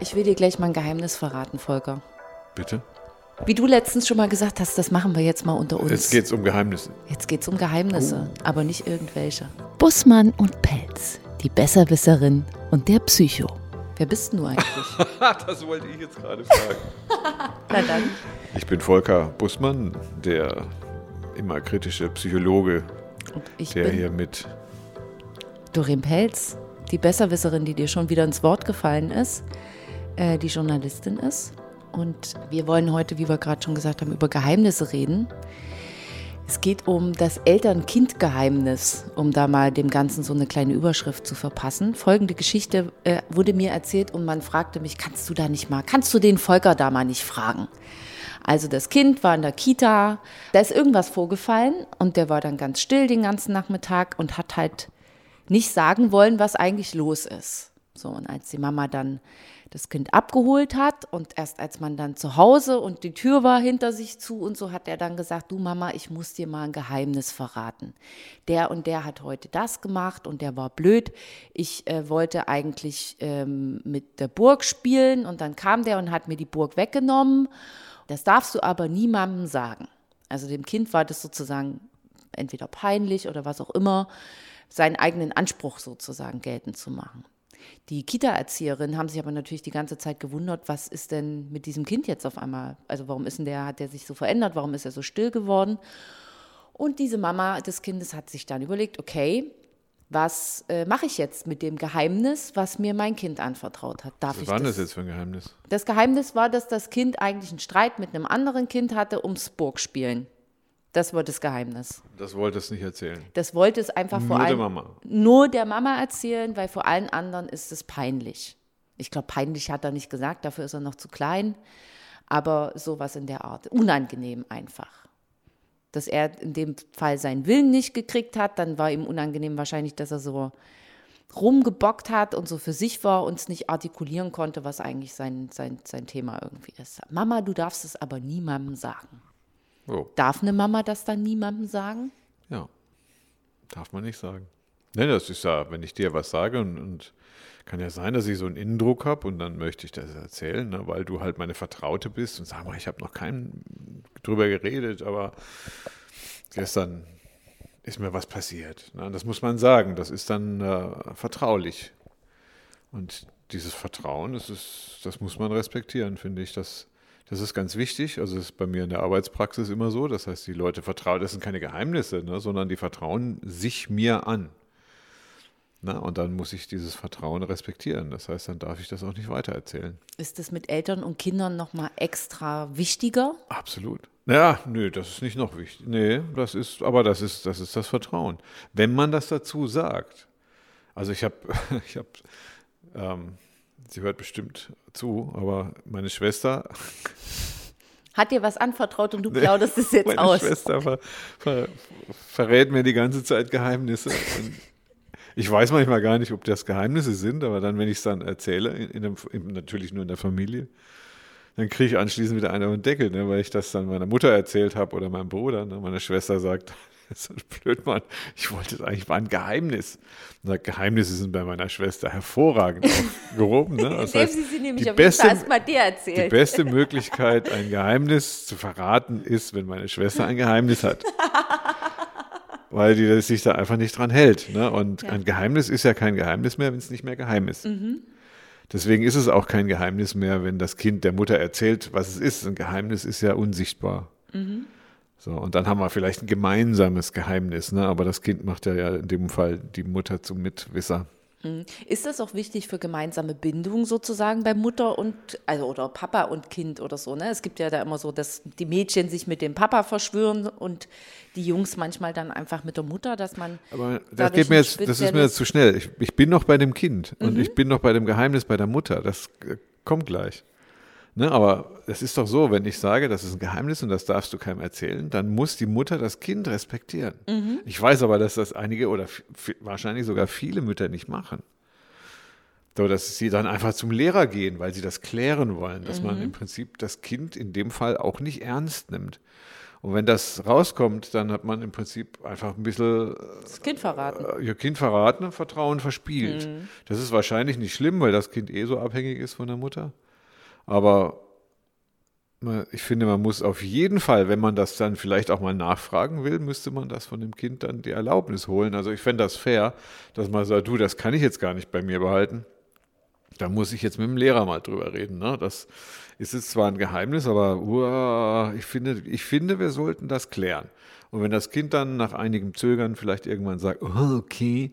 Ich will dir gleich mal ein Geheimnis verraten, Volker. Bitte? Wie du letztens schon mal gesagt hast, das machen wir jetzt mal unter uns. Jetzt geht's um Geheimnisse. Jetzt geht's um Geheimnisse, Oh. aber nicht irgendwelche. Bussmann und Pelz, die Besserwisserin und der Psycho. Wer bist denn du eigentlich? das wollte ich jetzt gerade fragen. Na dann. Ich bin Volker Bussmann, der immer kritische Psychologe, Und ich der bin hier mit. Doreen Pelz, die Besserwisserin, die dir schon wieder ins Wort gefallen ist, äh, die Journalistin ist. Und wir wollen heute, wie wir gerade schon gesagt haben, über Geheimnisse reden. Es geht um das Eltern-Kind-Geheimnis, um da mal dem Ganzen so eine kleine Überschrift zu verpassen. Folgende Geschichte äh, wurde mir erzählt und man fragte mich, kannst du da nicht mal, kannst du den Volker da mal nicht fragen? Also das Kind war in der Kita, da ist irgendwas vorgefallen und der war dann ganz still den ganzen Nachmittag und hat halt nicht sagen wollen, was eigentlich los ist. So, und als die Mama dann das Kind abgeholt hat und erst als man dann zu Hause und die Tür war hinter sich zu und so, hat er dann gesagt, du Mama, ich muss dir mal ein Geheimnis verraten. Der und der hat heute das gemacht und der war blöd. Ich äh, wollte eigentlich ähm, mit der Burg spielen und dann kam der und hat mir die Burg weggenommen. Das darfst du aber niemandem sagen. Also dem Kind war das sozusagen entweder peinlich oder was auch immer, seinen eigenen Anspruch sozusagen geltend zu machen. Die Kita-Erzieherinnen haben sich aber natürlich die ganze Zeit gewundert, was ist denn mit diesem Kind jetzt auf einmal? Also warum ist denn der, hat der sich so verändert? Warum ist er so still geworden? Und diese Mama des Kindes hat sich dann überlegt, okay, was äh, mache ich jetzt mit dem Geheimnis, was mir mein Kind anvertraut hat? Darf Was ich war denn das? das jetzt für ein Geheimnis? Das Geheimnis war, dass das Kind eigentlich einen Streit mit einem anderen Kind hatte ums Burgspielen. Das war das Geheimnis. Das wollte es nicht erzählen. Das wollte es einfach vor Nur der allem Mama. nur der Mama erzählen, weil vor allen anderen ist es peinlich. Ich glaube, peinlich hat er nicht gesagt, dafür ist er noch zu klein. Aber sowas in der Art. Unangenehm einfach. Dass er in dem Fall seinen Willen nicht gekriegt hat, dann war ihm unangenehm wahrscheinlich, dass er so rumgebockt hat und so für sich war und es nicht artikulieren konnte, was eigentlich sein, sein, sein Thema irgendwie ist. Mama, du darfst es aber niemandem sagen. Oh, Darf eine Mama das dann niemandem sagen? ja. Darf man nicht sagen. Ne, das ist ja, wenn ich dir was sage und, und kann ja sein, dass ich so einen Innendruck habe und dann möchte ich das erzählen, ne, weil du halt meine Vertraute bist und sag mal, ich habe noch keinen drüber geredet, aber gestern ist mir was passiert. Ne, das muss man sagen, das ist dann äh, vertraulich. Und dieses Vertrauen, das, ist, das muss man respektieren, finde ich. Das, das ist ganz wichtig. Also das ist bei mir in der Arbeitspraxis immer so. Das heißt, die Leute vertrauen, das sind keine Geheimnisse, ne, sondern die vertrauen sich mir an. Na, und dann muss ich dieses Vertrauen respektieren. Das heißt, dann darf ich das auch nicht weitererzählen. Ist das mit Eltern und Kindern nochmal extra wichtiger? Absolut. Ja, nö, das ist nicht noch wichtig. Nee, das ist, aber das ist, das ist das Vertrauen. Wenn man das dazu sagt. Also ich habe, ich habe, ähm, sie hört bestimmt zu, aber meine Schwester, Hat dir was anvertraut und du plauderst es jetzt meine aus? Schwester ver, ver, verrät mir die ganze Zeit Geheimnisse. Ich weiß manchmal gar nicht, ob das Geheimnisse sind, aber dann, wenn ich es dann erzähle, in, in natürlich nur in der Familie, dann kriege ich anschließend wieder einen auf den Deckel, ne, weil ich das dann meiner Mutter erzählt habe oder meinem Bruder. Ne, meine Schwester sagt, so blöd, Mann, ich wollte es eigentlich, war ein Geheimnis. Sagt, Geheimnisse sind bei meiner Schwester hervorragend aufgehoben. Ne? Das heißt, sie sie nämlich die beste, die beste Möglichkeit, ein Geheimnis zu verraten, ist, wenn meine Schwester ein Geheimnis hat. Weil die sich da einfach nicht dran hält. Ne? Und ein Geheimnis ist ja kein Geheimnis mehr, wenn es nicht mehr geheim ist. Mhm. Deswegen ist es auch kein Geheimnis mehr, wenn das Kind der Mutter erzählt, was es ist. Ein Geheimnis ist ja unsichtbar. Mhm. So, und dann haben wir vielleicht ein gemeinsames Geheimnis, ne? aber das Kind macht ja, ja in dem Fall die Mutter zum Mitwisser. Ist das auch wichtig für gemeinsame Bindung sozusagen bei Mutter und, also oder Papa und Kind oder so, ne? Es gibt ja da immer so, dass die Mädchen sich mit dem Papa verschwören und die Jungs manchmal dann einfach mit der Mutter, dass man. Aber das geht mir jetzt, das ist mir jetzt zu schnell. Ich, ich bin noch bei dem Kind und Mhm. ich bin noch bei dem Geheimnis bei der Mutter. Das äh, kommt gleich. Ne, aber es ist doch so, wenn ich sage, das ist ein Geheimnis und das darfst du keinem erzählen, dann muss die Mutter das Kind respektieren. Mhm. Ich weiß aber, dass das einige oder wahrscheinlich sogar viele Mütter nicht machen. So, dass sie dann einfach zum Lehrer gehen, weil sie das klären wollen, dass Mhm. man im Prinzip das Kind in dem Fall auch nicht ernst nimmt. Und wenn das rauskommt, dann hat man im Prinzip einfach ein bisschen Das Kind verraten. äh, ihr Kind verraten und Vertrauen verspielt. Mhm. Das ist wahrscheinlich nicht schlimm, weil das Kind eh so abhängig ist von der Mutter. Aber ich finde, man muss auf jeden Fall, wenn man das dann vielleicht auch mal nachfragen will, müsste man das von dem Kind dann die Erlaubnis holen. Also ich fände das fair, dass man sagt, du, das kann ich jetzt gar nicht bei mir behalten. Da muss ich jetzt mit dem Lehrer mal drüber reden. Ne? Das ist jetzt zwar ein Geheimnis, aber uah, ich, finde, ich finde, wir sollten das klären. Und wenn das Kind dann nach einigem Zögern vielleicht irgendwann sagt, oh, okay,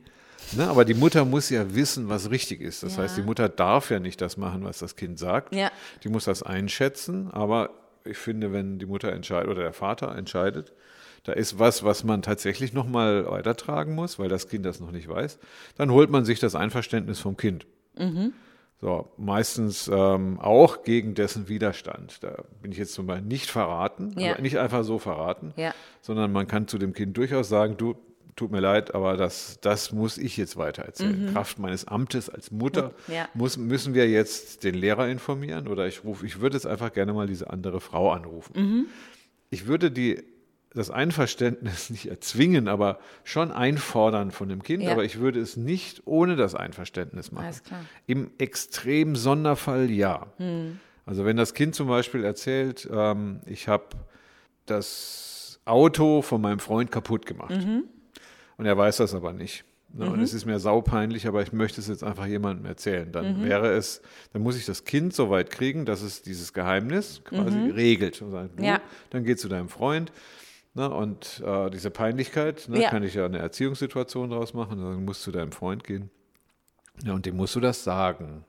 ne? aber die Mutter muss ja wissen, was richtig ist. Das Ja. heißt, die Mutter darf ja nicht das machen, was das Kind sagt. Ja. Die muss das einschätzen, aber ich finde, wenn die Mutter entscheidet oder der Vater entscheidet, da ist was, was man tatsächlich nochmal weitertragen muss, weil das Kind das noch nicht weiß, dann holt man sich das Einverständnis vom Kind. So, meistens ähm, auch gegen dessen Widerstand. Da bin ich jetzt zum Beispiel nicht verraten, Ja. aber nicht einfach so verraten, sondern man kann zu dem Kind durchaus sagen, du, tut mir leid, aber das, das muss ich jetzt weitererzählen. Kraft meines Amtes als Mutter Mhm. Ja. muss, müssen wir jetzt den Lehrer informieren oder ich rufe, ich würde jetzt einfach gerne mal diese andere Frau anrufen. Mhm. Ich würde die, das Einverständnis nicht erzwingen, aber schon einfordern von dem Kind, Ja. aber ich würde es nicht ohne das Einverständnis machen. Im extrem Sonderfall ja. Hm. Also wenn das Kind zum Beispiel erzählt, ähm, ich habe das Auto von meinem Freund kaputt gemacht Mhm. Und er weiß das aber nicht. Ne? Und es ist mir saupeinlich, aber ich möchte es jetzt einfach jemandem erzählen. Dann Mhm. wäre es, dann muss ich das Kind so weit kriegen, dass es dieses Geheimnis quasi regelt. Und sagt, du, Mhm. Ja. Dann geh zu deinem Freund. Ne, und äh, diese Peinlichkeit, ne, Ja. kann ich ja eine Erziehungssituation draus machen. Dann musst du zu deinem Freund gehen. Ja, und dem musst du das sagen.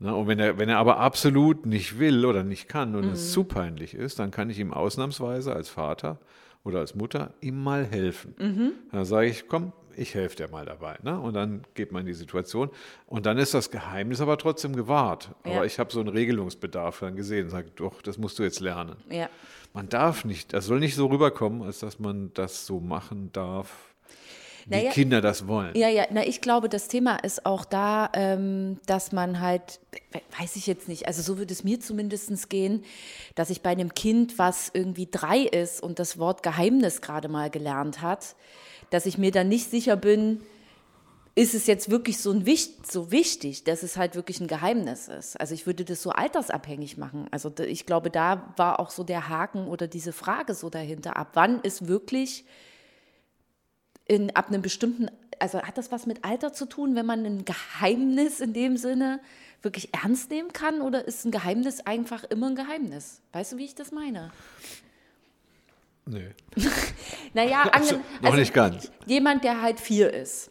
Na, und wenn er, wenn er aber absolut nicht will oder nicht kann und Mhm. es zu peinlich ist, dann kann ich ihm ausnahmsweise als Vater oder als Mutter ihm mal helfen. Mhm. Dann sage ich, komm, ich helfe dir mal dabei. Ne? Und dann geht man in die Situation. Und dann ist das Geheimnis aber trotzdem gewahrt. Ja. Aber ich habe so einen Regelungsbedarf dann gesehen. Sage, doch, das musst du jetzt lernen. Ja. Man darf nicht, das soll nicht so rüberkommen, als dass man das so machen darf, Naja, Kinder das wollen. Ja, ja, na, ich glaube, das Thema ist auch da, ähm, dass man halt, we- weiß ich jetzt nicht, also so würde es mir zumindest gehen, dass ich bei einem Kind, was irgendwie drei ist und das Wort Geheimnis gerade mal gelernt hat, dass ich mir dann nicht sicher bin, ist es jetzt wirklich so, ein, so wichtig, dass es halt wirklich ein Geheimnis ist. Also ich würde das so altersabhängig machen. Also ich glaube, da war auch so der Haken oder diese Frage so dahinter. Ab wann ist wirklich in, ab einem bestimmten, also hat das was mit Alter zu tun, wenn man ein Geheimnis in dem Sinne wirklich ernst nehmen kann oder ist ein Geheimnis einfach immer ein Geheimnis? Weißt du, wie ich das meine? Nee. Naja, Also, ange- noch nicht ganz. Jemand, der halt vier ist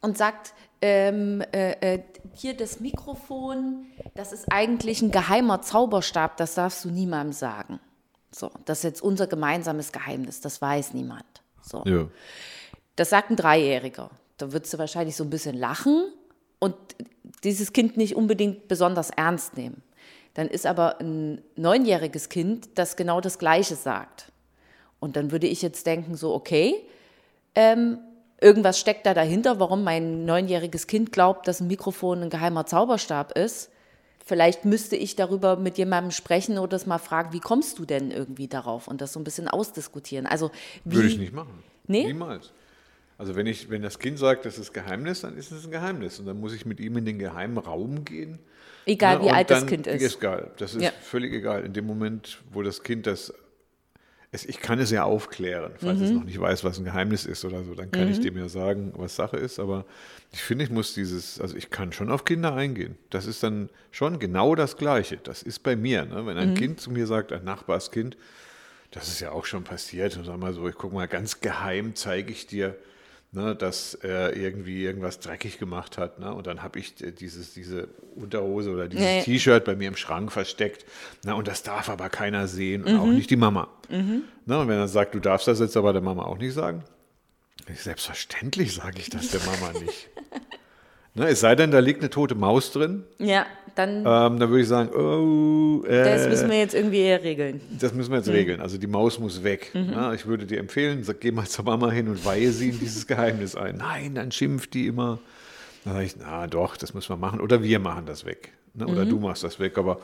und sagt, ähm, äh, äh, hier das Mikrofon, das ist eigentlich ein geheimer Zauberstab, das darfst du niemandem sagen. So, das ist jetzt unser gemeinsames Geheimnis, das weiß niemand. So. Ja. Das sagt ein Dreijähriger. Da würdest du wahrscheinlich so ein bisschen lachen und dieses Kind nicht unbedingt besonders ernst nehmen. Dann ist aber ein neunjähriges Kind, das genau das Gleiche sagt. Und dann würde ich jetzt denken, so, okay, ähm, irgendwas steckt da dahinter, warum mein neunjähriges Kind glaubt, dass ein Mikrofon ein geheimer Zauberstab ist. Vielleicht müsste ich darüber mit jemandem sprechen oder das mal fragen, wie kommst du denn irgendwie darauf und das so ein bisschen ausdiskutieren. Also wie, Würde ich nicht machen. Nee? Niemals. Also wenn ich, wenn das Kind sagt, das ist Geheimnis, dann ist es ein Geheimnis. Und dann muss ich mit ihm in den geheimen Raum gehen. Egal, Ne, wie alt das dann Kind ist. Ist egal. Das ist Ja. völlig egal. In dem Moment, wo das Kind das. Es, ich kann es ja aufklären, falls es Mhm. noch nicht weiß, was ein Geheimnis ist oder so. Dann kann ich dem ja sagen, was Sache ist. Aber ich finde, ich muss dieses, also ich kann schon auf Kinder eingehen. Das ist dann schon genau das Gleiche. Das ist bei mir. Ne? Wenn ein Mhm. Kind zu mir sagt, ein Nachbarskind, das ist ja auch schon passiert. Und sag mal so, ich gucke mal ganz geheim, zeige ich dir, ne, dass er irgendwie irgendwas dreckig gemacht hat. Ne? Und dann habe ich äh, dieses, diese Unterhose oder dieses ja. T-Shirt bei mir im Schrank versteckt. Ne? Und das darf aber keiner sehen und auch Mhm. nicht die Mama. Ne? Und wenn er sagt, du darfst das jetzt aber der Mama auch nicht sagen, selbstverständlich sage ich das der Mama nicht. ne? Es sei denn, da liegt eine tote Maus drin. Ja, dann Ähm, dann würde ich sagen, oh, äh, das müssen wir jetzt irgendwie eher regeln. das müssen wir jetzt regeln. Also die Maus muss weg. Ja, ich würde dir empfehlen, sag, geh mal zur Mama hin und weihe sie in dieses Geheimnis ein. Nein, dann schimpft die immer. Dann sage ich, na doch, das müssen wir machen. Oder wir machen das weg. Ne? Oder du machst das weg. Aber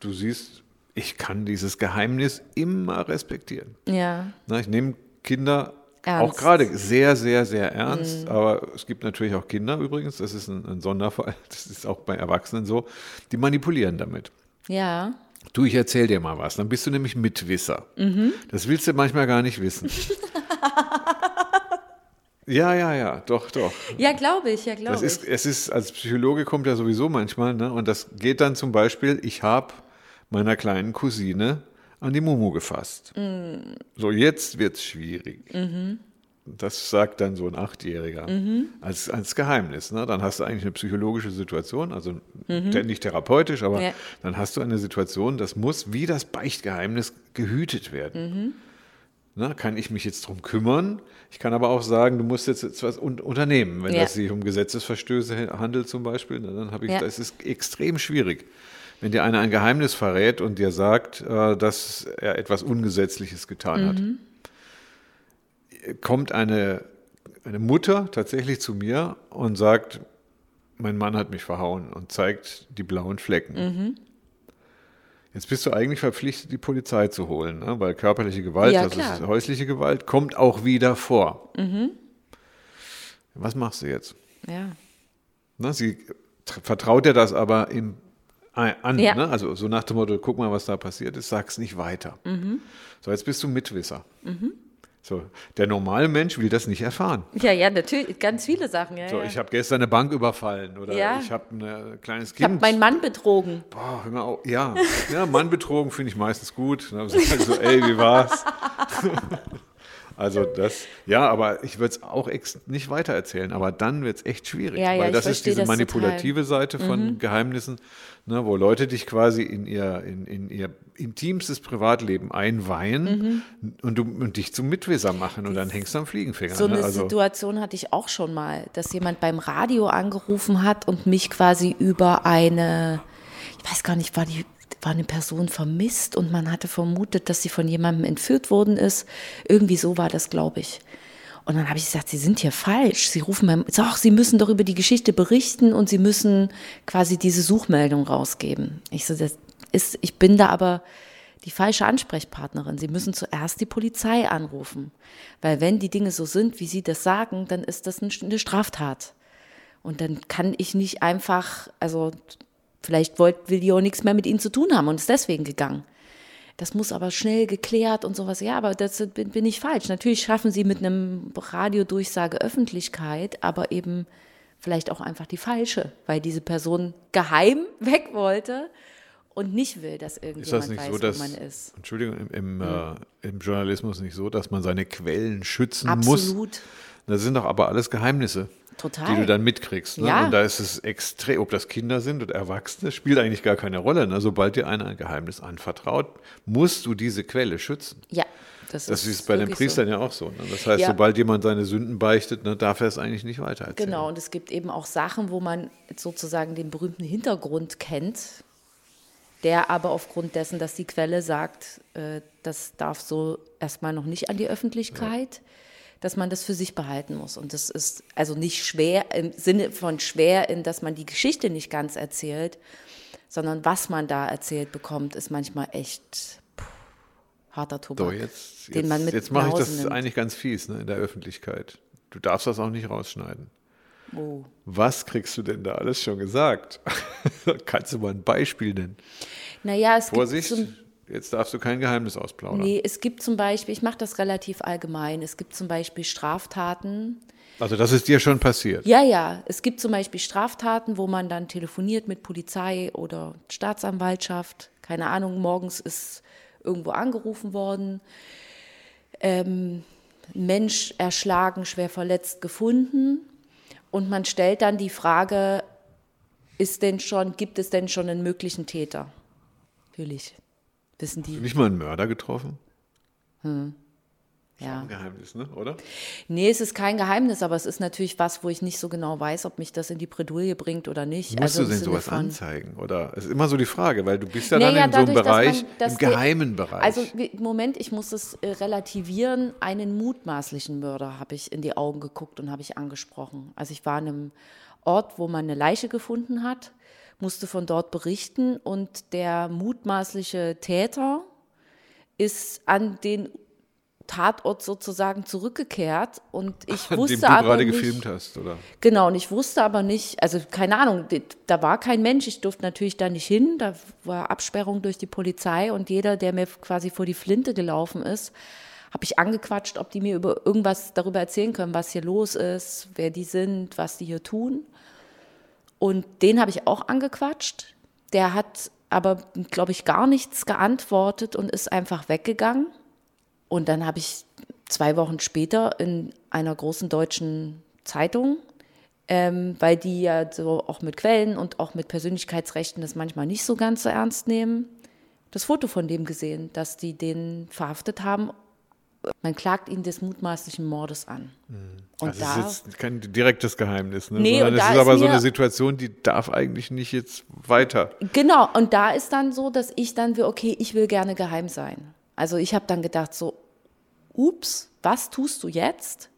du siehst, ich kann dieses Geheimnis immer respektieren. Ja. Na, ich nehme Kinder Ernst. auch gerade sehr, sehr, sehr ernst. Aber es gibt natürlich auch Kinder übrigens, das ist ein, ein Sonderfall, das ist auch bei Erwachsenen so, die manipulieren damit. Ja. Du, ich erzähl dir mal was, dann bist du nämlich Mitwisser. Das willst du manchmal gar nicht wissen. ja, ja, ja, doch, doch. Ja, glaube ich, ja, glaube ich. ist, es ist, als Psychologe kommt ja sowieso manchmal, ne? Und das geht dann zum Beispiel, ich habe meiner kleinen Cousine an die Mumu gefasst. Mm. So, jetzt wird's schwierig. Mhm. Das sagt dann so ein Achtjähriger als, als Geheimnis. Ne? Dann hast du eigentlich eine psychologische Situation, also nicht therapeutisch, aber Mhm. Ja. dann hast du eine Situation, das muss wie das Beichtgeheimnis gehütet Mhm. werden. Na, kann ich mich jetzt drum kümmern? Ich kann aber auch sagen, du musst jetzt, jetzt was un unternehmen. Wenn Ja. das sich um Gesetzesverstöße handelt zum Beispiel, dann habe ich, Ja. das ist extrem schwierig. Wenn dir einer ein Geheimnis verrät und dir sagt, äh, dass er etwas Ungesetzliches getan hat, Mhm. kommt eine, eine Mutter tatsächlich zu mir und sagt, mein Mann hat mich verhauen und zeigt die blauen Flecken. Mhm. Jetzt bist du eigentlich verpflichtet, die Polizei zu holen, ne? weil körperliche Gewalt, Ja, also klar. Mhm. häusliche Gewalt, kommt auch wieder vor. Was machst du jetzt? Ja. Ne? Sie tr- vertraut dir das aber im, an. Ja. Ne? Also so nach dem Motto, guck mal, was da passiert ist, sag's nicht weiter. Mhm. So, jetzt bist du Mitwisser. So, der normale Mensch will das nicht erfahren. Ja, ja, natürlich, ganz viele Sachen. Ja, So, ja. ich habe gestern eine Bank überfallen oder Ja. ich habe ein kleines ich habe Kind. meinen Mann betrogen. Boah, hör mal auf. Ja, ja, Mann betrogen finde ich meistens gut. Dann sage ich so, ey, wie war's? Also das, ja, aber ich würde es auch nicht weitererzählen, aber dann wird es echt schwierig, Ja, ja, weil das ist diese Mhm. manipulative Seite von Geheimnissen, ne, wo Leute dich quasi in ihr, in, in ihr intimstes Privatleben einweihen und, du, und dich zum Mitwisser machen und dann hängst du am Fliegenfänger. Mhm. So ne? eine also, Situation hatte ich auch schon mal, dass jemand beim Radio angerufen hat und mich quasi über eine, ich weiß gar nicht, war die war eine Person vermisst und man hatte vermutet, dass sie von jemandem entführt worden ist. Irgendwie so war das, glaube ich. Und dann habe ich gesagt, Sie sind hier falsch. Sie rufen beim, doch, Sie müssen doch über die Geschichte berichten und Sie müssen quasi diese Suchmeldung rausgeben. Ich so, das ist, ich bin da aber die falsche Ansprechpartnerin. Sie müssen zuerst die Polizei anrufen. Weil wenn die Dinge so sind, wie Sie das sagen, dann ist das ein- eine Straftat. Und dann kann ich nicht einfach, also vielleicht wollt, will die auch nichts mehr mit Ihnen zu tun haben und ist deswegen gegangen. Das muss aber schnell geklärt und sowas. Ja, aber das bin, bin ich falsch. Natürlich schaffen Sie mit einem Radiodurchsage Öffentlichkeit, aber eben vielleicht auch einfach die falsche, weil diese Person geheim weg wollte und nicht will, dass irgendjemand weiß, so, dass, wo man ist. Entschuldigung, im, im, äh, im Journalismus nicht so, dass man seine Quellen schützen muss? Absolut. Das sind doch aber alles Geheimnisse. Total. Die du dann mitkriegst. Ne? Ja. Und da ist es extrem, ob das Kinder sind oder Erwachsene, spielt eigentlich gar keine Rolle. Ne? Sobald dir einer ein Geheimnis anvertraut, musst du diese Quelle schützen. Ja, das, Das ist, bei den Priestern so. ja auch so. Ne? Das heißt, Ja. sobald jemand seine Sünden beichtet, ne, darf er es eigentlich nicht weitererzählen. Genau, und es gibt eben auch Sachen, wo man sozusagen den berühmten Hintergrund kennt, der aber aufgrund dessen, dass die Quelle sagt, äh, das darf so erstmal noch nicht an die Öffentlichkeit, dass man das für sich behalten muss. Und das ist also nicht schwer im Sinne von schwer, in dass man die Geschichte nicht ganz erzählt, sondern was man da erzählt bekommt, ist manchmal echt puh, harter Tobak, So, jetzt, den jetzt, man mit jetzt mache ich das nimmt. eigentlich ganz fies ne, in der Öffentlichkeit. Du darfst das auch nicht rausschneiden. Oh. Was kriegst du denn da alles schon gesagt? Kannst du mal ein Beispiel nennen? Naja, es Vorsicht, gibt zum, jetzt darfst du kein Geheimnis ausplaudern. Nee, es gibt zum Beispiel, ich mache das relativ allgemein, es gibt zum Beispiel Straftaten. Also das ist dir schon passiert. Ja, ja, es gibt zum Beispiel Straftaten, wo man dann telefoniert mit Polizei oder Staatsanwaltschaft. Keine Ahnung, morgens ist irgendwo angerufen worden. Ähm, Mensch erschlagen, schwer verletzt gefunden. Und man stellt dann die Frage, ist denn schon, gibt es denn schon einen möglichen Täter? Natürlich. Wissen die. Nicht mal einen Mörder getroffen? Ja. Ein Geheimnis, ne? oder? Nee, es ist kein Geheimnis, aber es ist natürlich was, wo ich nicht so genau weiß, ob mich das in die Bredouille bringt oder nicht. Musst also du denn sowas von- anzeigen? Oder es ist immer so die Frage, weil du bist ja Naja, dann in so einem dadurch, dass man- Bereich, dass im der- geheimen Bereich. Also Moment, ich muss es äh, relativieren. Einen mutmaßlichen Mörder habe ich in die Augen geguckt und habe ich angesprochen. Also ich war an einem Ort, wo man eine Leiche gefunden hat, musste von dort berichten. Und der mutmaßliche Täter ist an den Tatort sozusagen zurückgekehrt. Und ich An wusste aber gerade nicht, gefilmt hast, oder? Genau, und ich wusste aber nicht, also keine Ahnung, da war kein Mensch, ich durfte natürlich da nicht hin, da war Absperrung durch die Polizei. Und jeder, der mir quasi vor die Flinte gelaufen ist, habe ich angequatscht, ob die mir über irgendwas darüber erzählen können, was hier los ist, wer die sind, was die hier tun. Und den habe ich auch angequatscht. Der hat aber, glaube ich, gar nichts geantwortet und ist einfach weggegangen. Und dann habe ich zwei Wochen später in einer großen deutschen Zeitung, ähm, weil die ja so auch mit Quellen und auch mit Persönlichkeitsrechten das manchmal nicht so ganz so ernst nehmen, das Foto von dem gesehen, dass die den verhaftet haben. Man klagt ihn des mutmaßlichen Mordes an. Und das da, ist jetzt kein direktes Geheimnis, ne? Nee, sondern es da ist ist aber so eine Situation, die darf eigentlich nicht jetzt weiter. Genau, und da ist dann so, dass ich dann will, okay, ich will gerne geheim sein. Also ich habe dann gedacht, so, ups, was tust du jetzt,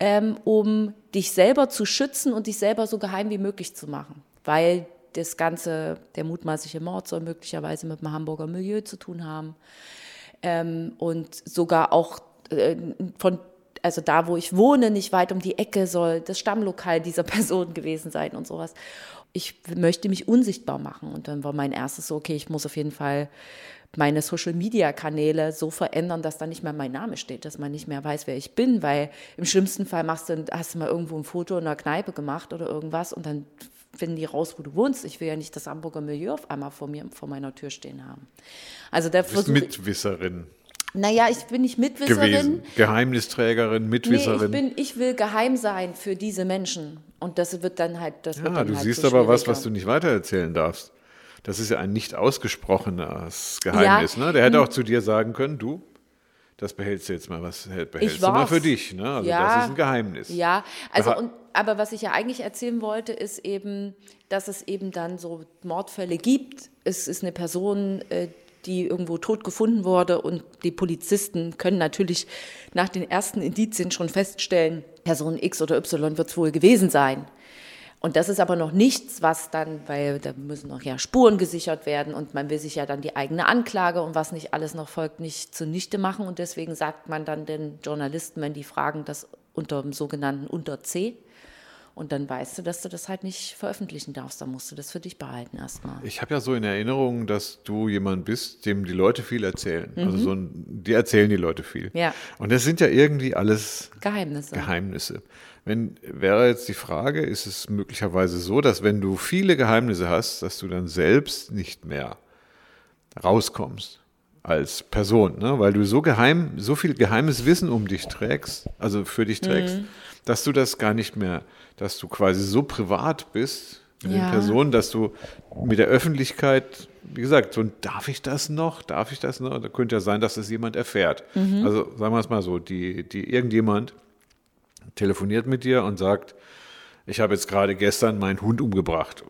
ähm, um dich selber zu schützen und dich selber so geheim wie möglich zu machen? Weil das Ganze, der mutmaßliche Mord soll möglicherweise mit dem Hamburger Milieu zu tun haben. Ähm, und sogar auch äh, von, also da, wo ich wohne, nicht weit um die Ecke soll das Stammlokal dieser Person gewesen sein und sowas. Ich möchte mich unsichtbar machen. Und dann war mein erstes so, okay, ich muss auf jeden Fall meine Social-Media-Kanäle so verändern, dass da nicht mehr mein Name steht, dass man nicht mehr weiß, wer ich bin, weil im schlimmsten Fall machst du, hast du mal irgendwo ein Foto in einer Kneipe gemacht oder irgendwas und dann finden die raus, wo du wohnst. Ich will ja nicht das Hamburger Milieu auf einmal vor mir, vor meiner Tür stehen haben. Also versuche ich, Mitwisserin naja, ich bin nicht Mitwisserin. gewesen. Geheimnisträgerin, Nee, Mitwisserin. ich bin, ich will geheim sein für diese Menschen. Und das wird dann halt, das ja, du halt siehst so aber was, was du nicht weitererzählen darfst. Das ist ja ein nicht ausgesprochenes Geheimnis. Ne? Der hätte auch zu dir sagen können, du, das behältst du jetzt mal, was behältst du mal für dich. Ne? Also Ja. das ist ein Geheimnis. Ja, also und, aber was ich ja eigentlich erzählen wollte, ist eben, dass es eben dann so Mordfälle gibt. Es ist eine Person, äh, die irgendwo tot gefunden wurde und die Polizisten können natürlich nach den ersten Indizien schon feststellen, Person X oder Y wird es wohl gewesen sein. Und das ist aber noch nichts, was dann, weil da müssen noch ja Spuren gesichert werden und man will sich ja dann die eigene Anklage und was nicht alles noch folgt, nicht zunichte machen. Und deswegen sagt man dann den Journalisten, wenn die fragen, das unter dem sogenannten Unter C. Und dann weißt du, dass du das halt nicht veröffentlichen darfst. Dann musst du das für dich behalten erstmal. Ich habe ja so in Erinnerung, dass du jemand bist, dem die Leute viel erzählen. Mhm. Also so ein, die erzählen die Leute viel. Ja. Und das sind ja irgendwie alles Geheimnisse. Geheimnisse. Wenn, wäre jetzt die Frage, ist es möglicherweise so, dass wenn du viele Geheimnisse hast, dass du dann selbst nicht mehr rauskommst als Person, ne? weil du so geheim, so viel geheimes Wissen um dich trägst, also für dich trägst, Mhm. Dass du das gar nicht mehr, dass du quasi so privat bist mit Ja. den Personen, dass du mit der Öffentlichkeit, wie gesagt, so darf ich das noch, darf ich das noch? Da könnte ja sein, dass das jemand erfährt. Mhm. Also sagen wir es mal so, die, die irgendjemand telefoniert mit dir und sagt, ich habe jetzt gerade gestern meinen Hund umgebracht.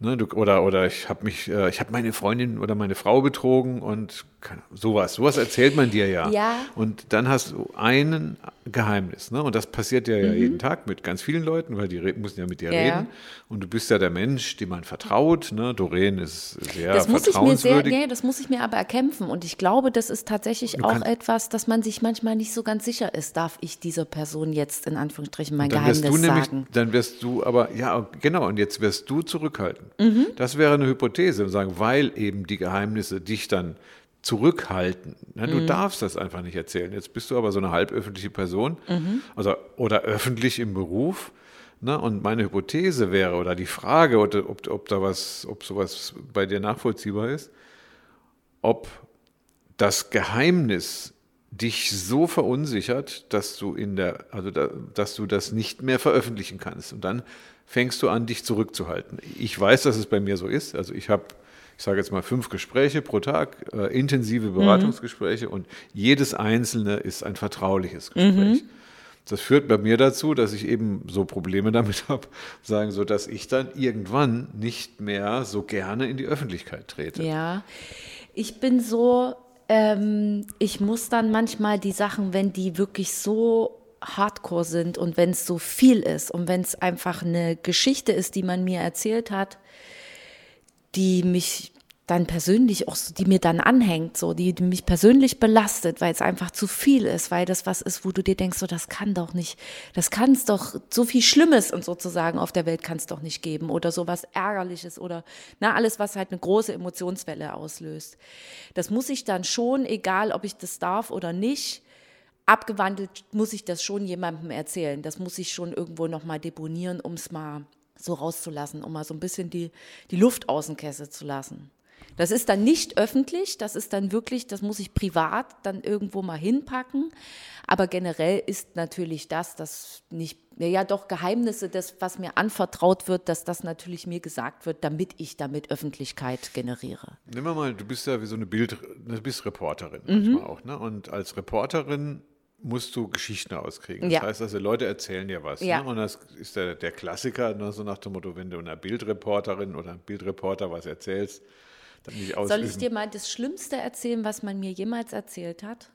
Ne, du, oder, oder ich habe mich, äh, ich habe meine Freundin oder meine Frau betrogen und keine, sowas. Sowas erzählt man dir ja. Ja. Und dann hast du ein Geheimnis. Ne? Und das passiert dir ja jeden Tag mit ganz vielen Leuten, weil die müssen ja mit dir Mhm. Ja, ja. reden. Und du bist ja der Mensch, dem man vertraut. Ne? Doreen ist sehr Das muss ich mir sehr, nee, das muss ich mir aber erkämpfen. Und ich glaube, das ist tatsächlich auch kannst- etwas, dass man sich manchmal nicht so ganz sicher ist. Darf ich dieser Person jetzt in Anführungsstrichen mein Dann wirst Geheimnis du nämlich, sagen? dann wirst du aber, ja, genau, und jetzt wirst du zurückhalten. Mhm. Das wäre eine Hypothese und sagen, weil eben die Geheimnisse dich dann zurückhalten. Ne, Mhm. du darfst das einfach nicht erzählen. Jetzt bist du aber so eine halböffentliche Person, Mhm. also, oder öffentlich im Beruf. Ne, und meine Hypothese wäre, oder die Frage, ob, ob da was, ob sowas bei dir nachvollziehbar ist, ob das Geheimnis dich so verunsichert, dass du in der, also da, dass du das nicht mehr veröffentlichen kannst. Und dann fängst du an, dich zurückzuhalten. Ich weiß, dass es bei mir so ist. Also ich habe, ich sage jetzt mal, fünf Gespräche pro Tag, äh, intensive Beratungsgespräche und jedes einzelne ist ein vertrauliches Gespräch. Das führt bei mir dazu, dass ich eben so Probleme damit habe, sagen so, dass ich dann irgendwann nicht mehr so gerne in die Öffentlichkeit trete. Ja, ich bin so, ähm, ich muss dann manchmal die Sachen, wenn die wirklich so hardcore sind und wenn es so viel ist und wenn es einfach eine Geschichte ist, die man mir erzählt hat, die mich dann persönlich auch, so, die mir dann anhängt, so, die, die mich persönlich belastet, weil es einfach zu viel ist, weil das was ist, wo du dir denkst, so, das kann doch nicht, das kann es doch, so viel Schlimmes und sozusagen auf der Welt kann es doch nicht geben oder so was Ärgerliches oder, na, alles, was halt eine große Emotionswelle auslöst. Das muss ich dann schon, egal ob ich das darf oder nicht, abgewandelt muss ich das schon jemandem erzählen. Das muss ich schon irgendwo nochmal deponieren, um es mal so rauszulassen, um mal so ein bisschen die, die Luft aus dem Kessel zu lassen. Das ist dann nicht öffentlich, das ist dann wirklich, das muss ich privat dann irgendwo mal hinpacken. Aber generell ist natürlich das, das nicht, ja doch Geheimnisse, das, was mir anvertraut wird, dass das natürlich mir gesagt wird, damit ich damit Öffentlichkeit generiere. Nehmen wir mal, du bist ja wie so eine Bild, du bist Reporterin mhm. manchmal auch, ne? Und als Reporterin musst du Geschichten auskriegen. Das ja. heißt also, Leute erzählen dir was. Ja. Ne? Und das ist der, der Klassiker, ne? so nach dem Motto, wenn du einer Bildreporterin oder einem Bildreporter was erzählst, dann nicht Soll ich dir mal das Schlimmste erzählen, was man mir jemals erzählt hat?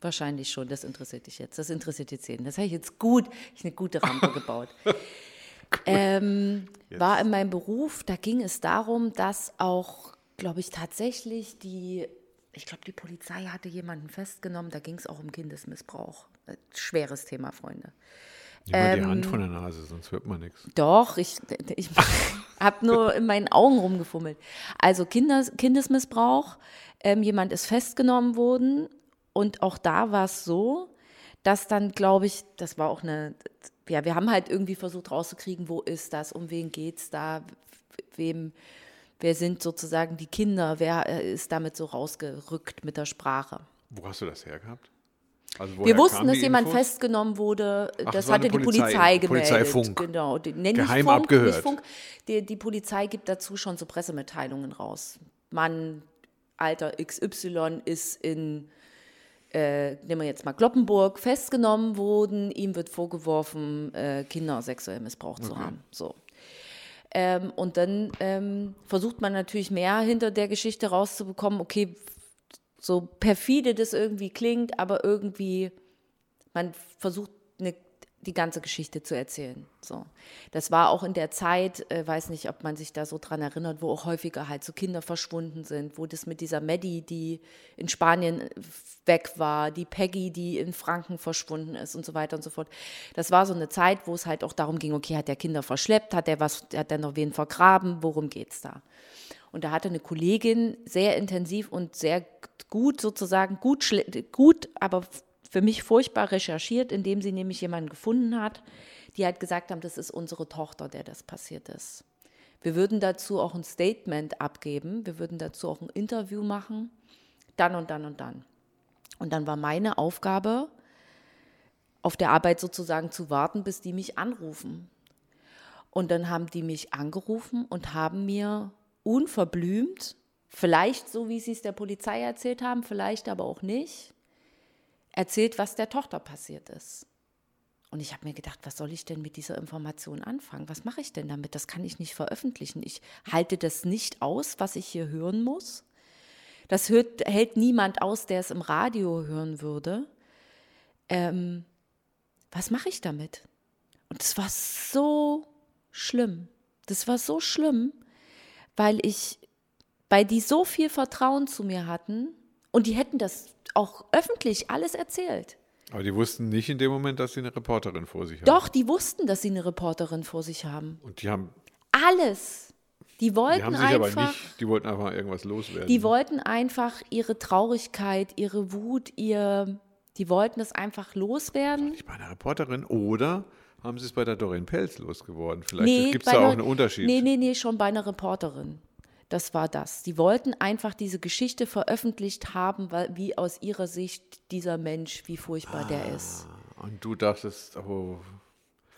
Wahrscheinlich schon, das interessiert dich jetzt. Das interessiert jetzt jeden. Das habe ich jetzt gut, ich eine gute Rampe gebaut. ähm, war in meinem Beruf, da ging es darum, dass auch, glaube ich, tatsächlich die ich glaube, die Polizei hatte jemanden festgenommen, da ging es auch um Kindesmissbrauch. Äh, schweres Thema, Freunde. Nimm mal ähm, die Hand von der Nase, sonst hört man nichts. Doch, ich, ich habe nur in meinen Augen rumgefummelt. Also Kindes, Kindesmissbrauch, ähm, jemand ist festgenommen worden und auch da war es so, dass dann, glaube ich, das war auch eine, ja, wir haben halt irgendwie versucht rauszukriegen, wo ist das, um wen geht es da, wem wer sind sozusagen die Kinder, wer äh, ist damit so rausgerückt mit der Sprache. Wo hast du das hergehabt? Also wir wussten, dass jemand Infos? festgenommen wurde. Ach, das, das hatte die Polizei, Polizei gemeldet. Polizeifunk. Genau. Die, Geheim Funk, abgehört. Die, die, Polizei gibt dazu schon so Pressemitteilungen raus. Mann, Alter XY ist in, äh, nehmen wir jetzt mal Gloppenburg, festgenommen worden. Ihm wird vorgeworfen, äh, Kinder sexuell missbraucht okay. zu haben. So. Ähm, und dann ähm, versucht man natürlich mehr hinter der Geschichte rauszubekommen, okay, so perfide das irgendwie klingt, aber irgendwie, man versucht eine die ganze Geschichte zu erzählen. So. Das war auch in der Zeit, äh, weiß nicht, ob man sich da so dran erinnert, wo auch häufiger halt so Kinder verschwunden sind, wo das mit dieser Maddie, die in Spanien äh, weg war, die Peggy, die in Franken verschwunden ist und so weiter und so fort. Das war so eine Zeit, wo es halt auch darum ging, okay, hat der Kinder verschleppt, hat der was, hat der noch wen vergraben, worum geht's da? Und da hatte eine Kollegin sehr intensiv und sehr gut sozusagen, gut, gut, aber für mich furchtbar recherchiert, indem sie nämlich jemanden gefunden hat, die halt gesagt haben, das ist unsere Tochter, der das passiert ist. Wir würden dazu auch ein Statement abgeben, wir würden dazu auch ein Interview machen, dann und dann und dann. Und dann war meine Aufgabe, auf der Arbeit sozusagen zu warten, bis die mich anrufen. Und dann haben die mich angerufen und haben mir unverblümt, vielleicht so, wie sie es der Polizei erzählt haben, vielleicht aber auch nicht, erzählt, was der Tochter passiert ist. Und ich habe mir gedacht, was soll ich denn mit dieser Information anfangen? Was mache ich denn damit? Das kann ich nicht veröffentlichen. Ich halte das nicht aus, was ich hier hören muss. Das hört, hält niemand aus, der es im Radio hören würde. Ähm, was mache ich damit? Und es war so schlimm. Das war so schlimm, weil ich, weil die so viel Vertrauen zu mir hatten und die hätten das auch öffentlich alles erzählt. Aber die wussten nicht in dem Moment, dass sie eine Reporterin vor sich haben. Doch, die wussten, dass sie eine Reporterin vor sich haben. Und die haben. Alles. Die wollten die haben sich einfach. Aber nicht, die wollten einfach irgendwas loswerden. Die wollten einfach ihre Traurigkeit, ihre Wut, ihr. Die wollten es einfach loswerden. Nicht bei einer Reporterin oder haben sie es bei der Doreen Pelz losgeworden? Vielleicht nee, gibt es da auch einen Unterschied. Nee, nee, nee, schon bei einer Reporterin. Das war das. Sie wollten einfach diese Geschichte veröffentlicht haben, weil, wie aus ihrer Sicht dieser Mensch, wie furchtbar ah, der ist. Und du dachtest, oh,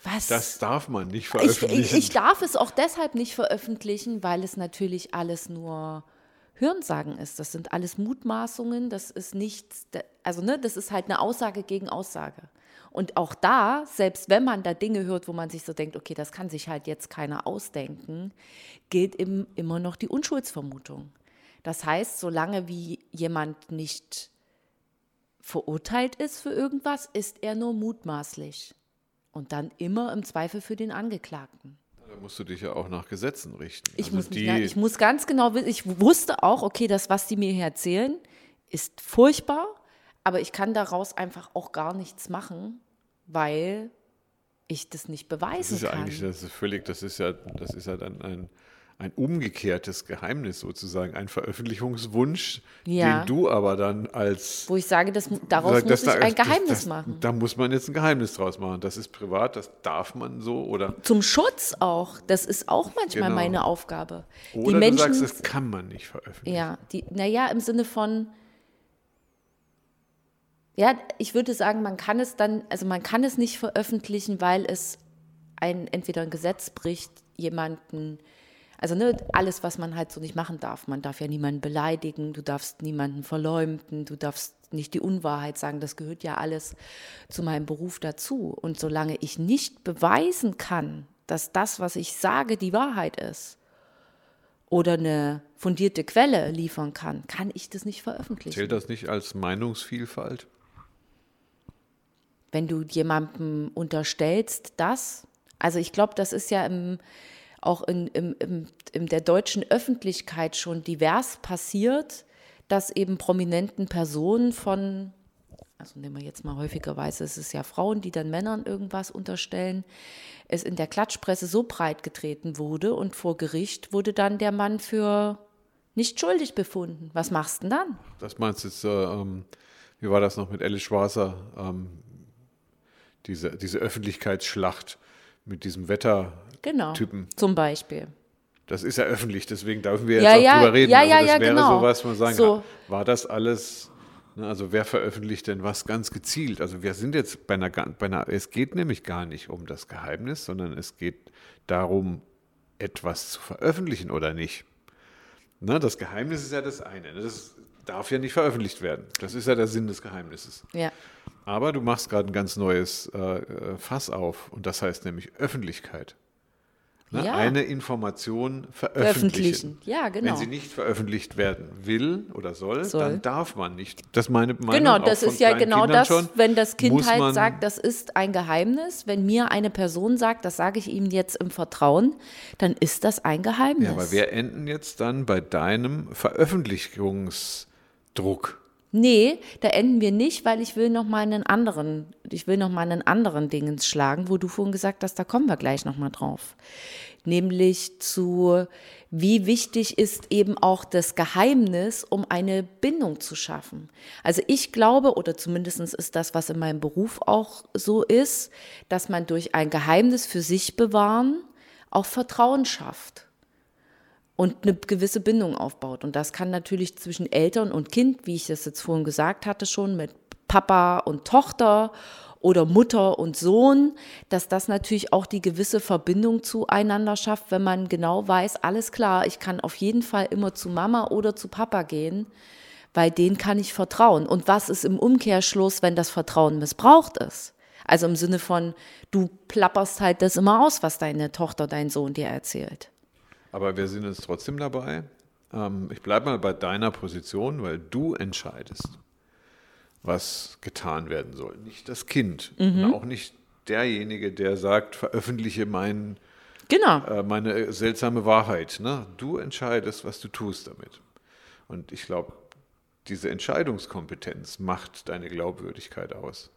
was? Das darf man nicht veröffentlichen. Ich, ich, ich, darf es auch deshalb nicht veröffentlichen, weil es natürlich alles nur Hörensagen ist. Das sind alles Mutmaßungen, das ist nichts, also ne, das ist halt eine Aussage gegen Aussage. Und auch da, selbst wenn man da Dinge hört, wo man sich so denkt, okay, das kann sich halt jetzt keiner ausdenken, gilt im, immer noch die Unschuldsvermutung. Das heißt, solange wie jemand nicht verurteilt ist für irgendwas, ist er nur mutmaßlich. Und dann immer im Zweifel für den Angeklagten. Da musst du dich ja auch nach Gesetzen richten. Ich, Also muss, mich, ich muss ganz genau wissen, ich wusste auch, okay, das, was die mir hier erzählen, ist furchtbar, aber ich kann daraus einfach auch gar nichts machen, weil ich das nicht das beweisen ist ja kann. eigentlich, das ist völlig, das ist ja, das ist ja dann ein, ein umgekehrtes Geheimnis sozusagen, ein Veröffentlichungswunsch, Ja. den du aber dann als Wo ich sage, das, daraus Sag, muss das- ich ein das- Geheimnis das, machen. Da muss man jetzt ein Geheimnis draus machen. Das ist privat, das darf man so oder Zum Schutz auch. Das ist auch manchmal Genau. meine Aufgabe. oder die du Menschen, sagst, das kann man nicht veröffentlichen. ja, die, naja, im Sinne von, ja, ich würde sagen, man kann es dann, also man kann es nicht veröffentlichen, weil es ein, entweder ein Gesetz bricht, jemanden, also ne, alles, was man halt so nicht machen darf. Man darf ja niemanden beleidigen, du darfst niemanden verleumden, du darfst nicht die Unwahrheit sagen. Das gehört ja alles zu meinem Beruf dazu. Und solange ich nicht beweisen kann, dass das, was ich sage, die Wahrheit ist, oder eine fundierte Quelle liefern kann, kann ich das nicht veröffentlichen. Zählt das nicht als Meinungsvielfalt? Wenn du jemandem unterstellst, das, also ich glaube, das ist ja im, auch in, im, im, in der deutschen Öffentlichkeit schon divers passiert, dass eben prominenten Personen von, also nehmen wir jetzt mal häufigerweise, es ist ja Frauen, die dann Männern irgendwas unterstellen, es in der Klatschpresse so breit getreten wurde und vor Gericht wurde dann der Mann für nicht schuldig befunden. Was machst du denn dann? Das meinst du jetzt, äh, ähm, wie war das noch mit Alice Schwarzer? Ähm, diese, diese Öffentlichkeitsschlacht mit diesem Wettertypen. Genau. Zum Beispiel. Das ist ja öffentlich, deswegen dürfen wir jetzt Ja, auch ja, drüber reden. ja, also ja, das ja, wäre genau. sowas, wo man sagen So. kann, war das alles, ne, also wer veröffentlicht denn was ganz gezielt? Also wir sind jetzt bei einer, bei einer, es geht nämlich gar nicht um das Geheimnis, sondern es geht darum, etwas zu veröffentlichen oder nicht. Ne, das Geheimnis ist ja das eine. ne, Das darf ja nicht veröffentlicht werden. Das ist ja der Sinn des Geheimnisses. Ja. Aber du machst gerade ein ganz neues äh, äh, Fass auf und das heißt nämlich Öffentlichkeit. Ne? Ja. Eine Information veröffentlichen. Veröffentlichen. Ja, genau. Wenn sie nicht veröffentlicht werden will oder soll, Soll. dann darf man nicht. Das meine Meinung. Genau, das ist ja genau Kindern das, schon. wenn das Kind halt sagt, das ist ein Geheimnis. Wenn mir eine Person sagt, das sage ich ihm jetzt im Vertrauen, dann ist das ein Geheimnis. Ja, aber wir enden jetzt dann bei deinem Veröffentlichungsdruck. Nee, da enden wir nicht, weil ich will noch mal einen anderen, ich will noch mal einen anderen Dingens schlagen, wo du vorhin gesagt hast, da kommen wir gleich noch mal drauf. Nämlich zu, wie wichtig ist eben auch das Geheimnis, um eine Bindung zu schaffen. Also ich glaube, oder zumindest ist das, was in meinem Beruf auch so ist, dass man durch ein Geheimnis für sich bewahren auch Vertrauen schafft und eine gewisse Bindung aufbaut. Und das kann natürlich zwischen Eltern und Kind, wie ich das jetzt vorhin gesagt hatte, schon mit Papa und Tochter oder Mutter und Sohn, dass das natürlich auch die gewisse Verbindung zueinander schafft, wenn man genau weiß, alles klar, ich kann auf jeden Fall immer zu Mama oder zu Papa gehen, weil denen kann ich vertrauen. Und was ist im Umkehrschluss, wenn das Vertrauen missbraucht ist? Also im Sinne von, du plapperst halt das immer aus, was deine Tochter, dein Sohn dir erzählt. Aber wir sind jetzt trotzdem dabei. Ähm, ich bleibe mal bei deiner Position, weil du entscheidest, was getan werden soll. Nicht das Kind. Mhm. Auch nicht derjenige, der sagt, veröffentliche mein, Genau. äh, meine seltsame Wahrheit. Ne? Du entscheidest, was du tust damit. Und ich glaube, diese Entscheidungskompetenz macht deine Glaubwürdigkeit aus.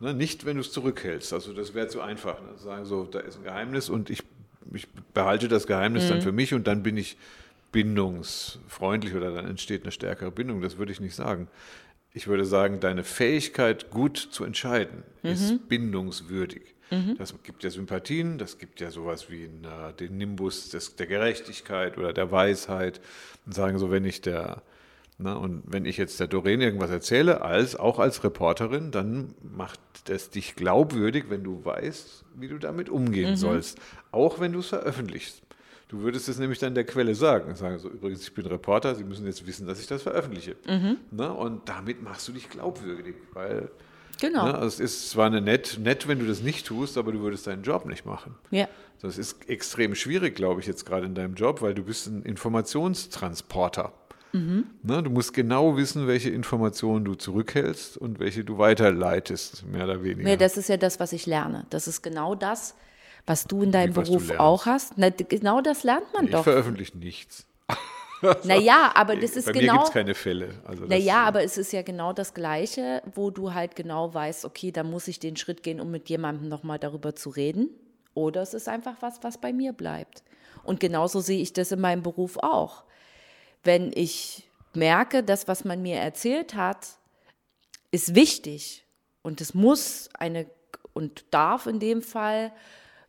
Ne? Nicht, wenn du es zurückhältst. Also das wäre zu einfach. Ne? Sagen so, da ist ein Geheimnis und ich, ich behalte das Geheimnis dann für mich und dann bin ich bindungsfreundlich oder dann entsteht eine stärkere Bindung. Das würde ich nicht sagen. Ich würde sagen, deine Fähigkeit, gut zu entscheiden, ist bindungswürdig. Das gibt ja Sympathien, das gibt ja sowas wie einen, den Nimbus des, der Gerechtigkeit oder der Weisheit. Und sagen so, wenn ich der, na, und wenn ich jetzt der Doreen irgendwas erzähle, als, auch als Reporterin, dann macht es dich glaubwürdig, wenn du weißt, wie du damit umgehen sollst. Auch wenn du es veröffentlichst. Du würdest es nämlich dann der Quelle sagen. Sagen so, übrigens, ich bin Reporter, Sie müssen jetzt wissen, dass ich das veröffentliche. Na, und damit machst du dich glaubwürdig, weil Genau. na, es ist zwar eine nett, nett, wenn du das nicht tust, aber du würdest deinen Job nicht machen. Ja. Das ist extrem schwierig, glaube ich, jetzt gerade in deinem Job, weil du bist ein Informationstransporter. Mhm. Na, du musst genau wissen, welche Informationen du zurückhältst und welche du weiterleitest, mehr oder weniger. Ja, das ist ja das, was ich lerne. Das ist genau das, was du in deinem Wie, Beruf auch hast. Na, genau das lernt man ich doch. veröffentliche nichts. Naja, aber das ist Bei mir genau. gibt es keine Fälle. Also Naja, aber es ist ja genau das Gleiche, wo du halt genau weißt, okay, da muss ich den Schritt gehen, um mit jemandem nochmal darüber zu reden. Oder es ist einfach was, was bei mir bleibt. Und genauso sehe ich das in meinem Beruf auch. Wenn ich merke, das, was man mir erzählt hat, ist wichtig und es muss eine und darf in dem Fall,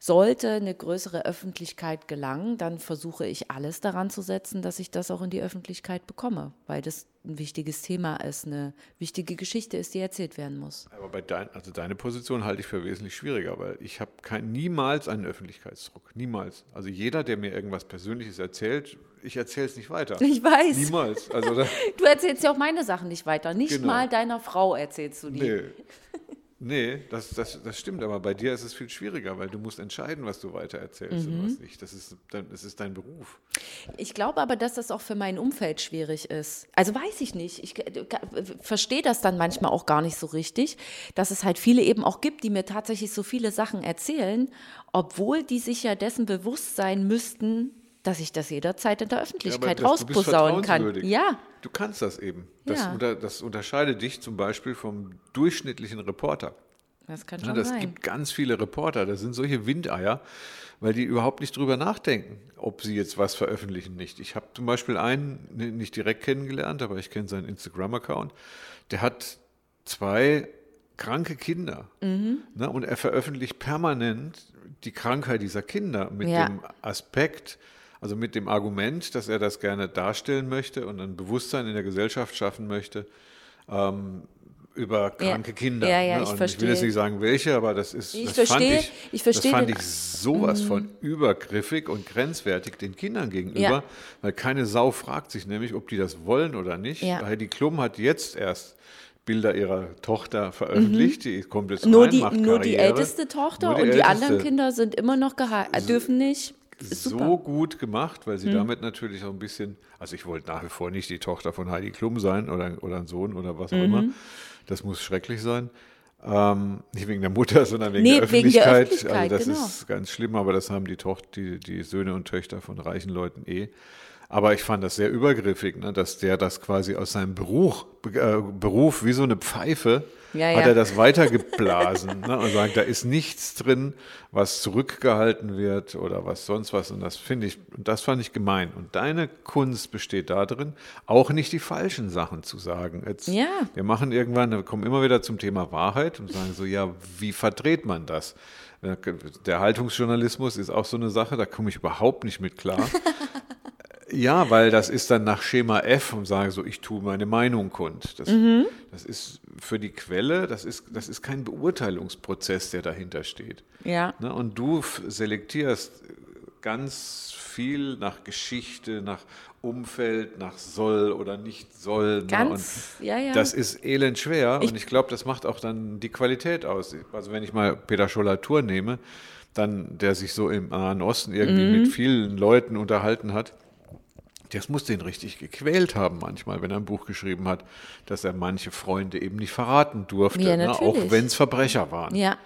sollte eine größere Öffentlichkeit gelangen, dann versuche ich alles daran zu setzen, dass ich das auch in die Öffentlichkeit bekomme, weil das ein wichtiges Thema ist, eine wichtige Geschichte ist, die erzählt werden muss. Aber bei dein, also deine Position halte ich für wesentlich schwieriger, weil ich habe niemals einen Öffentlichkeitsdruck. Niemals. Also jeder, der mir irgendwas Persönliches erzählt, ich erzähle es nicht weiter. Ich weiß. Niemals. Also Du erzählst ja auch meine Sachen nicht weiter. Nicht Genau. mal deiner Frau erzählst du die. nee. Nee, das, das, das stimmt, aber bei dir ist es viel schwieriger, weil du musst entscheiden, was du weiter erzählst Mhm. und was nicht. Das ist, dein, das ist dein Beruf. Ich glaube aber, dass das auch für mein Umfeld schwierig ist. Also weiß ich nicht. Ich äh, verstehe das dann manchmal auch gar nicht so richtig, dass es halt viele eben auch gibt, die mir tatsächlich so viele Sachen erzählen, obwohl die sich ja dessen bewusst sein müssten, dass ich das jederzeit in der Öffentlichkeit Ja, rausposaunen kann. Ja, Du kannst das eben. Das, Ja. unter, das unterscheidet dich zum Beispiel vom durchschnittlichen Reporter. das kann Ja, schon das sein. gibt ganz viele Reporter, das sind solche Windeier, weil die überhaupt nicht drüber nachdenken, ob sie jetzt was veröffentlichen nicht. Ich habe zum Beispiel einen ne, nicht direkt kennengelernt, aber ich kenne seinen Instagram-Account. Der hat zwei kranke Kinder Mhm. ne, und er veröffentlicht permanent die Krankheit dieser Kinder mit Ja. dem Aspekt, also mit dem Argument, dass er das gerne darstellen möchte und ein Bewusstsein in der Gesellschaft schaffen möchte ähm, über kranke Kinder. Ja, ja, ne? ich und ich will jetzt verstehe. nicht sagen, welche, aber das ist, Ich das verstehe- fand ich, ich verstehe das fand Mhm. ich sowas von übergriffig und grenzwertig den Kindern gegenüber, Ja. weil keine Sau fragt sich nämlich, ob die das wollen oder nicht. Ja. Heidi Klum hat jetzt erst Bilder ihrer Tochter veröffentlicht, die kommt jetzt Mhm. Nur rein, die, macht nur die Karriere. älteste Tochter Nur und die anderen älteste. Kinder sind immer noch geheiratet, dürfen nicht. Super. So gut gemacht, weil sie damit natürlich auch ein bisschen, also ich wollte nach wie vor nicht die Tochter von Heidi Klum sein oder, oder ein Sohn oder was auch Mhm. immer. Das muss schrecklich sein. Ähm, nicht wegen der Mutter, sondern wegen Nee, der wegen der Öffentlichkeit. Öffentlichkeit, also das genau. ist ganz schlimm, aber das haben die, Tochter, die, die Söhne und Töchter von reichen Leuten eh. Aber ich fand das sehr übergriffig, ne, dass der das quasi aus seinem Beruf, äh, Beruf wie so eine Pfeife, Ja, hat ja. er das weitergeblasen ne, und sagt, da ist nichts drin, was zurückgehalten wird oder was sonst was. Und das finde ich, das fand ich gemein. Und deine Kunst besteht darin, auch nicht die falschen Sachen zu sagen. Jetzt, Ja. Wir machen irgendwann, wir kommen immer wieder zum Thema Wahrheit und sagen so, ja, wie verdreht man das? Der Haltungsjournalismus ist auch so eine Sache, da komme ich überhaupt nicht mit klar. Ja, weil das ist dann nach Schema F und sage so, ich tue meine Meinung kund. Das, Mhm. das ist für die Quelle, das ist, das ist kein Beurteilungsprozess, der dahinter steht. Ja. Ne? Und du selektierst ganz viel nach Geschichte, nach Umfeld, nach soll oder nicht soll. Ne? Ganz, und ja, ja. Das ist elend schwer Ich- und ich glaube, das macht auch dann die Qualität aus. Also wenn ich mal Peter Schollatur nehme, dann, der sich so im Nahen Osten irgendwie Mhm. mit vielen Leuten unterhalten hat, das muss den richtig gequält haben manchmal, wenn er ein Buch geschrieben hat, dass er manche Freunde eben nicht verraten durfte, Ja, ne? auch wenn es Verbrecher waren. Ja.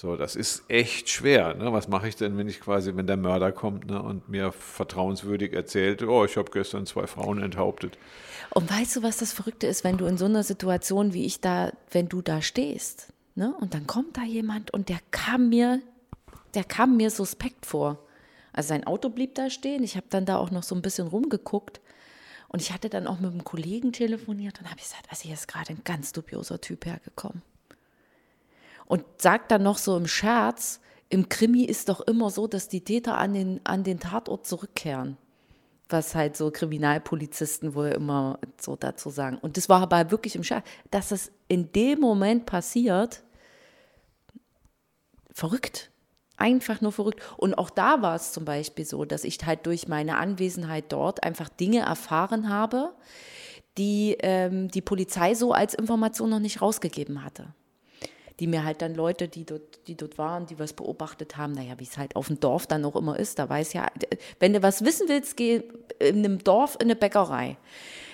So, das ist echt schwer. Ne? Was mache ich denn, wenn ich quasi, wenn der Mörder kommt ne, und mir vertrauenswürdig erzählt, oh, ich habe gestern zwei Frauen enthauptet. Und weißt du, was das Verrückte ist, wenn du in so einer Situation wie ich da, wenn du da stehst, ne? Und dann kommt da jemand und der kam mir, der kam mir suspekt vor. Also sein Auto blieb da stehen. Ich habe dann da auch noch so ein bisschen rumgeguckt. Und ich hatte dann auch mit einem Kollegen telefoniert und habe gesagt, also hier ist gerade ein ganz dubioser Typ hergekommen. Und sagt dann noch so im Scherz, im Krimi ist doch immer so, dass die Täter an den, an den Tatort zurückkehren was halt so Kriminalpolizisten wohl immer so dazu sagen. Und das war aber wirklich im Scherz, dass es in dem Moment passiert, verrückt. Einfach nur verrückt. Und auch da war es zum Beispiel so, dass ich halt durch meine Anwesenheit dort einfach Dinge erfahren habe, die ähm, die Polizei so als Information noch nicht rausgegeben hatte die mir halt dann Leute, die dort, die dort waren, die was beobachtet haben, naja, wie es halt auf dem Dorf dann auch immer ist, da weiß ja, wenn du was wissen willst, geh in einem Dorf in eine Bäckerei.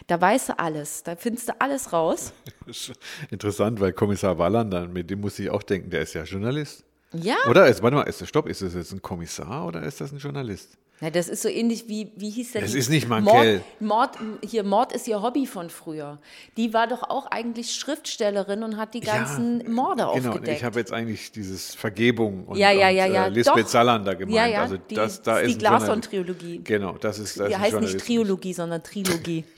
Da weißt du alles, da findest du alles raus. Interessant, weil Kommissar Wallander, mit dem muss ich auch denken, der ist ja Journalist. Ja. Oder ist, warte mal, ist das, stopp, ist das jetzt ein Kommissar oder ist das ein Journalist? Na, das ist so ähnlich wie, wie hieß der? Das die- ist nicht Mankell. Mord, Mord, hier, Mord ist ihr Hobby von früher. Die war doch auch eigentlich Schriftstellerin und hat die ganzen Morde Genau, aufgedeckt. ich habe jetzt eigentlich dieses Vergebung und, Ja, ja, und ja, ja, äh, Lisbeth doch. Salander gemeint. Ja, ja, also die- das, da die ist ein Glasson-Trilogie. Genau, das ist das die heißt nicht. Triologie, sondern Trilogie.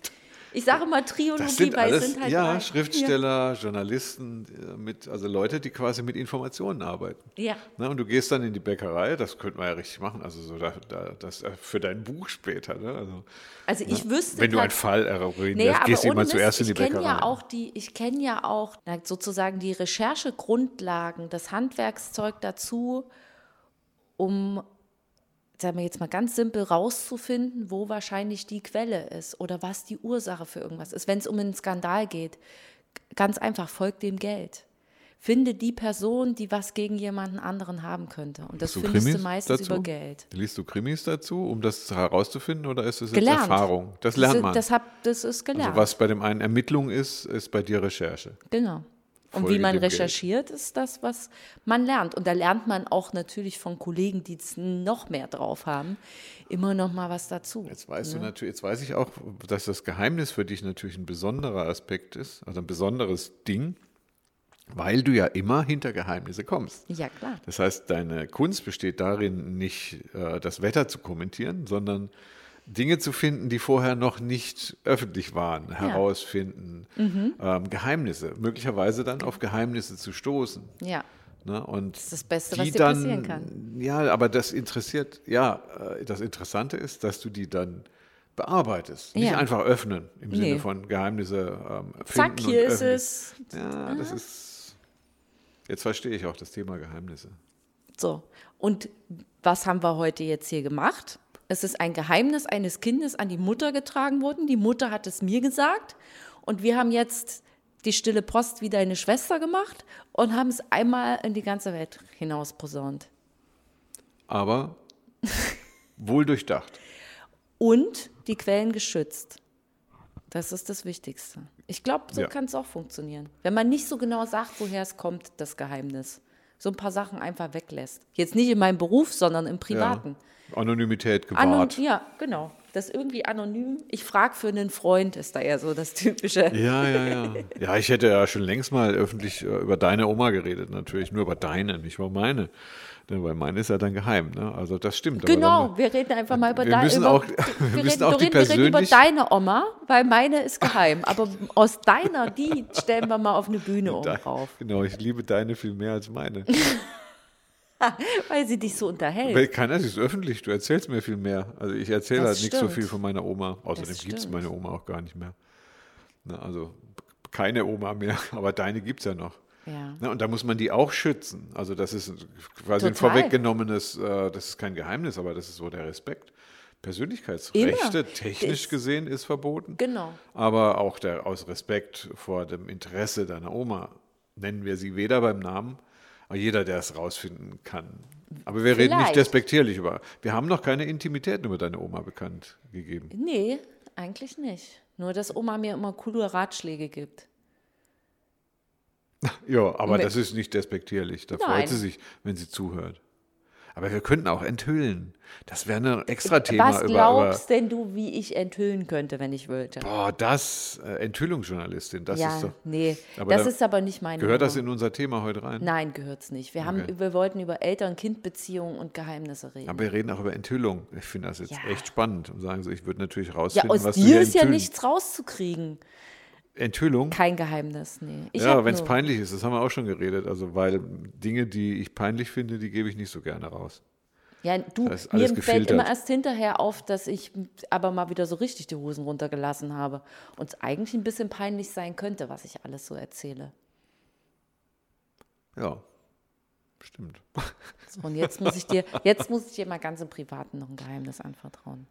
Ich sage immer Triologie, Das sind weil es alles, sind halt ja, drei. Schriftsteller, Journalisten, äh, mit, also Leute, die quasi mit Informationen arbeiten. Ja. Ne, und du gehst dann in die Bäckerei, das könnte man ja richtig machen, also so da, da, das äh, für dein Buch später. Ne? Also, Also ich wüsste wenn du einen Fall eruinierst, Naja, gehst du immer zuerst in die Bäckerei. ja auch die, ich kenne ja auch na, sozusagen die Recherchegrundlagen, das Handwerkszeug dazu, um, sagen wir jetzt mal ganz simpel, rauszufinden, wo wahrscheinlich die Quelle ist oder was die Ursache für irgendwas ist. Wenn es um einen Skandal geht, ganz einfach, folgt dem Geld. Finde die Person, die was gegen jemanden anderen haben könnte. Und das du findest du Krimis meistens dazu? über Geld. Liest du Krimis dazu, um das herauszufinden oder ist es jetzt Gelernt. Erfahrung? Das lernt man. Das, hab, das ist gelernt. also was bei dem einen Ermittlung ist, ist bei dir Recherche. Genau. Und wie man dem Geld. recherchiert, ist das, was man lernt. Und da lernt man auch natürlich von Kollegen, die es noch mehr drauf haben, immer noch mal was dazu. Jetzt weißt du natürlich, jetzt weiß ich auch, dass das Geheimnis für dich natürlich ein besonderer Aspekt ist, also ein besonderes Ding, weil du ja immer hinter Geheimnisse kommst. Ja, klar. Das heißt, deine Kunst besteht darin, nicht äh, das Wetter zu kommentieren, sondern Dinge zu finden, die vorher noch nicht öffentlich waren, herausfinden, Mhm. ähm, Geheimnisse, möglicherweise dann auf Geheimnisse zu stoßen. Ja. Ne? Und das ist das Beste, die was dir dann, passieren kann. Ja, aber das interessiert, ja, äh, das Interessante ist, dass du die dann bearbeitest. Nicht Ja. einfach öffnen im Sinne Nee. von Geheimnisse ähm, finden. Zack, hier ist es. Ja, das ist. Jetzt verstehe ich auch das Thema Geheimnisse. So. Und was haben wir heute jetzt hier gemacht? Es ist ein Geheimnis eines Kindes an die Mutter getragen worden. Die Mutter hat es mir gesagt. Und wir haben jetzt die stille Post wie deine Schwester gemacht und haben es einmal in die ganze Welt hinaus posaunt. Aber wohl durchdacht. und die Quellen geschützt. Das ist das Wichtigste. Ich glaube, so Ja. kann es auch funktionieren. Wenn man nicht so genau sagt, woher es kommt, das Geheimnis. So ein paar Sachen einfach weglässt. Jetzt nicht in meinem Beruf, sondern im Privaten. Ja. Anonymität Anon gewahrt. ja, genau. Das irgendwie anonym. Ich frage für einen Freund, ist da eher so das Typische. Ja, ja, ja. Ja, ich hätte ja schon längst mal öffentlich äh, über deine Oma geredet, natürlich. Nur über deine, nicht über meine. Ne, weil meine ist ja dann geheim. Ne? Also das stimmt. Genau, dann- wir reden einfach mal über deine auch- wir wir reden, auch wir die reden, wir reden über deine Oma, weil meine ist geheim. Aber aus deiner, die stellen wir mal auf eine Bühne Da- drauf, Genau, ich liebe deine viel mehr als meine. weil sie dich so unterhält. Weil keiner, ist öffentlich, du erzählst mir viel mehr. Also ich erzähle Das halt nicht so stimmt. viel von meiner Oma. Außerdem gibt es stimmt. meine Oma auch gar nicht mehr. Na, also keine Oma mehr, aber deine gibt es ja noch. Ja. Na, und da muss man die auch schützen. Also das ist quasi ein Total. vorweggenommenes, äh, das ist kein Geheimnis, aber das ist so der Respekt. Persönlichkeitsrechte, Immer. technisch Das- gesehen, ist verboten. Genau. Aber auch der, aus Respekt vor dem Interesse deiner Oma nennen wir sie weder beim Namen, jeder, der es rausfinden kann. Aber wir reden nicht Vielleicht. despektierlich über. Wir haben noch keine Intimitäten über deine Oma bekannt gegeben. Nee, eigentlich nicht. Nur, dass Oma mir immer coole Ratschläge gibt. Ja, aber Mit- das ist nicht despektierlich. Da Nein. freut sie sich, wenn sie zuhört. Aber wir könnten auch enthüllen. Das wäre ein extra Thema Was über, über. glaubst denn du, wie ich enthüllen könnte, wenn ich wollte? Boah, das, äh, Enthüllungsjournalistin, das ja, ist doch. nee, Aber das da- ist aber nicht meine Gehört das Nummer. in unser Thema heute rein? Nein, gehört's nicht. Wir, haben, Okay. wir wollten über Eltern-Kind-Beziehungen und Geheimnisse reden. Aber wir reden auch über Enthüllung. Ich finde das jetzt Ja. echt spannend. Und sagen so, ich würde natürlich ja, rausfinden, aus was du dir hier ist ja nichts rauszukriegen. Enthüllung? Kein Geheimnis, nee. Ich ja, wenn es peinlich ist, das haben wir auch schon geredet. Also, weil Dinge, die ich peinlich finde, die gebe ich nicht so gerne raus. Ja, du, Das mir alles fällt gefiltert. immer erst hinterher auf, dass ich aber mal wieder so richtig die Hosen runtergelassen habe. Und es eigentlich ein bisschen peinlich sein könnte, was ich alles so erzähle. Ja, stimmt. So, und jetzt muss ich dir, jetzt muss ich dir mal ganz im Privaten noch ein Geheimnis anvertrauen.